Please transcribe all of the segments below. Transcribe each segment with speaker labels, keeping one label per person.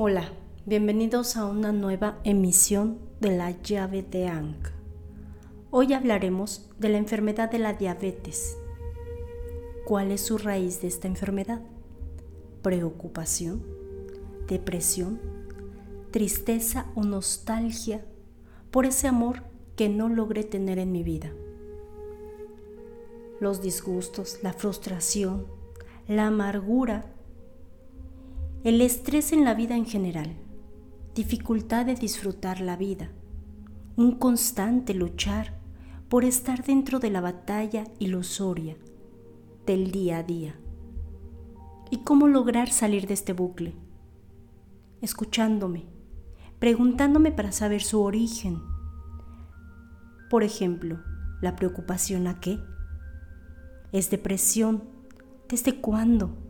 Speaker 1: Hola, bienvenidos a una nueva emisión de la llave de Ankh. Hoy hablaremos de la enfermedad de la diabetes. ¿Cuál es su raíz de esta enfermedad? ¿Preocupación? ¿Depresión? ¿Tristeza o nostalgia por ese amor que no logré tener en mi vida? Los disgustos, la frustración, la amargura el estrés en la vida en general, dificultad de disfrutar la vida, un constante luchar por estar dentro de la batalla ilusoria del día a día. ¿Y cómo lograr salir de este bucle? Escuchándome, preguntándome para saber su origen. Por ejemplo, la preocupación a qué? ¿Es depresión? ¿Desde cuándo?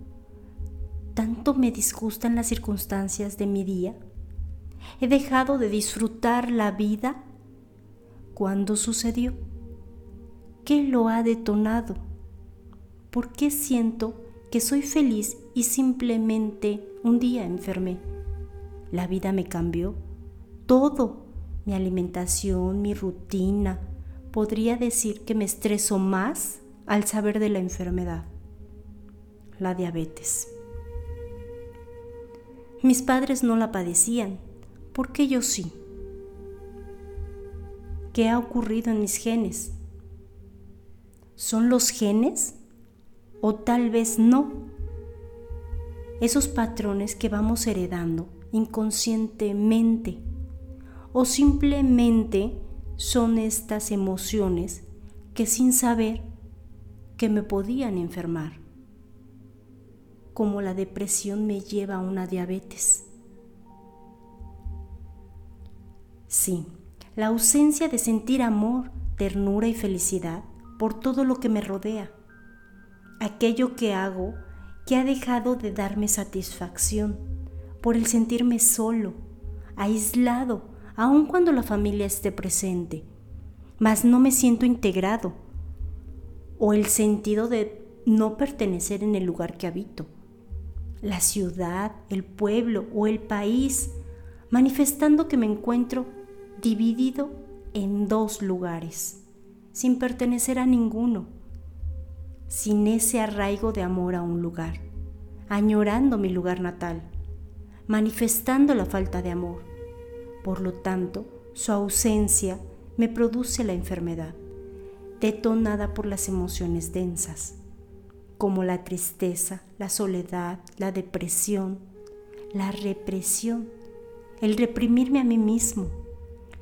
Speaker 1: Tanto me disgustan las circunstancias de mi día? ¿He dejado de disfrutar la vida? ¿Cuándo sucedió? ¿Qué lo ha detonado? ¿Por qué siento que soy feliz y simplemente un día enfermé? La vida me cambió. Todo, mi alimentación, mi rutina. Podría decir que me estreso más al saber de la enfermedad, la diabetes. Mis padres no la padecían, ¿por qué yo sí? ¿Qué ha ocurrido en mis genes? ¿Son los genes? ¿O tal vez no? Esos patrones que vamos heredando inconscientemente o simplemente son estas emociones que sin saber que me podían enfermar como la depresión me lleva a una diabetes. Sí, la ausencia de sentir amor, ternura y felicidad por todo lo que me rodea. Aquello que hago que ha dejado de darme satisfacción por el sentirme solo, aislado, aun cuando la familia esté presente, mas no me siento integrado, o el sentido de no pertenecer en el lugar que habito la ciudad, el pueblo o el país, manifestando que me encuentro dividido en dos lugares, sin pertenecer a ninguno, sin ese arraigo de amor a un lugar, añorando mi lugar natal, manifestando la falta de amor. Por lo tanto, su ausencia me produce la enfermedad, detonada por las emociones densas como la tristeza, la soledad, la depresión, la represión, el reprimirme a mí mismo,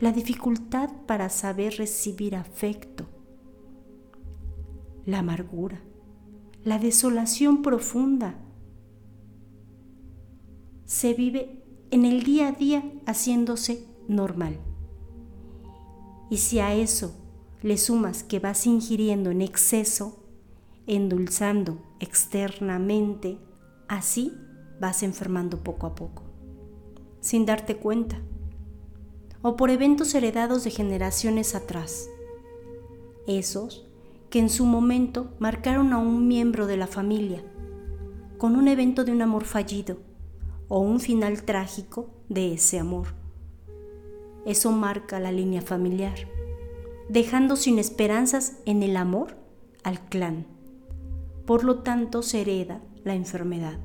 Speaker 1: la dificultad para saber recibir afecto, la amargura, la desolación profunda. Se vive en el día a día haciéndose normal. Y si a eso le sumas que vas ingiriendo en exceso, endulzando externamente, así vas enfermando poco a poco, sin darte cuenta, o por eventos heredados de generaciones atrás, esos que en su momento marcaron a un miembro de la familia, con un evento de un amor fallido o un final trágico de ese amor. Eso marca la línea familiar, dejando sin esperanzas en el amor al clan por lo tanto se hereda la enfermedad.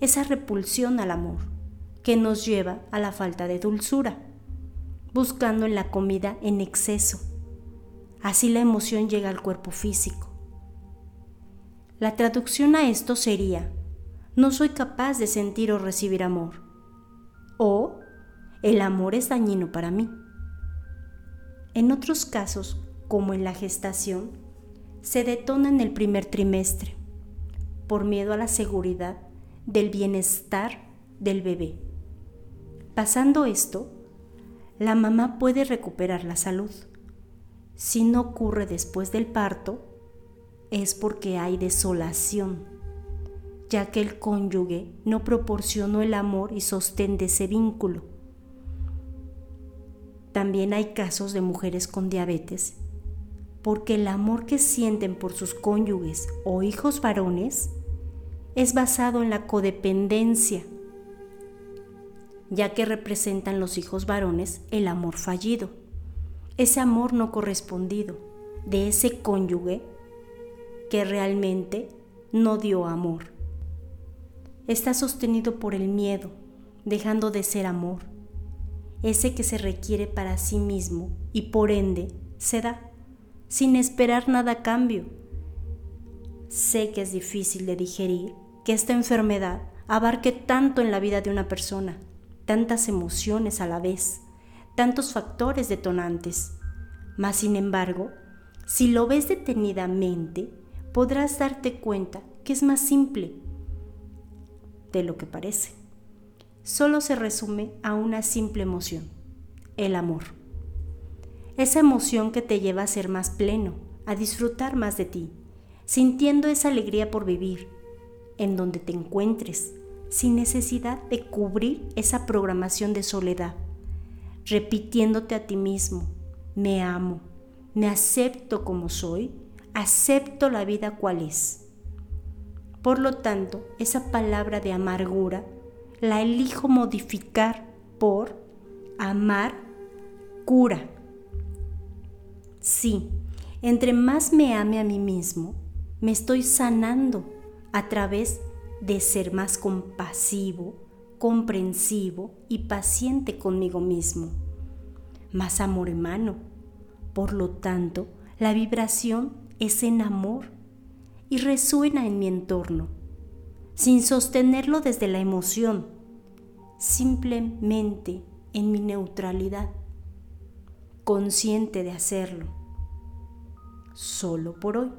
Speaker 1: Esa repulsión al amor que nos lleva a la falta de dulzura, buscando en la comida en exceso. Así la emoción llega al cuerpo físico. La traducción a esto sería, no soy capaz de sentir o recibir amor. O, el amor es dañino para mí. En otros casos, como en la gestación, se detona en el primer trimestre por miedo a la seguridad del bienestar del bebé. Pasando esto, la mamá puede recuperar la salud. Si no ocurre después del parto, es porque hay desolación, ya que el cónyuge no proporcionó el amor y sostén de ese vínculo. También hay casos de mujeres con diabetes porque el amor que sienten por sus cónyuges o hijos varones es basado en la codependencia ya que representan los hijos varones el amor fallido, ese amor no correspondido de ese cónyuge que realmente no dio amor. Está sostenido por el miedo, dejando de ser amor, ese que se requiere para sí mismo y por ende se da, sin esperar nada a cambio. Sé que es difícil de digerir que esta enfermedad abarque tanto en la vida de una persona, tantas emociones a la vez, tantos factores detonantes. Mas, sin embargo, si lo ves detenidamente, podrás darte cuenta que es más simple de lo que parece. Solo se resume a una simple emoción, el amor. Esa emoción que te lleva a ser más pleno, a disfrutar más de ti, sintiendo esa alegría por vivir, en donde te encuentres, sin necesidad de cubrir esa programación de soledad, repitiéndote a ti mismo, me amo, me acepto como soy, acepto la vida cual es. Por lo tanto, esa palabra de amargura la elijo modificar por amar cura. Sí, entre más me ame a mí mismo, me estoy sanando a través de ser más compasivo, comprensivo y paciente conmigo mismo. Más amor hermano. Por lo tanto, la vibración es en amor y resuena en mi entorno, sin sostenerlo desde la emoción, simplemente en mi neutralidad, consciente de hacerlo, solo por hoy.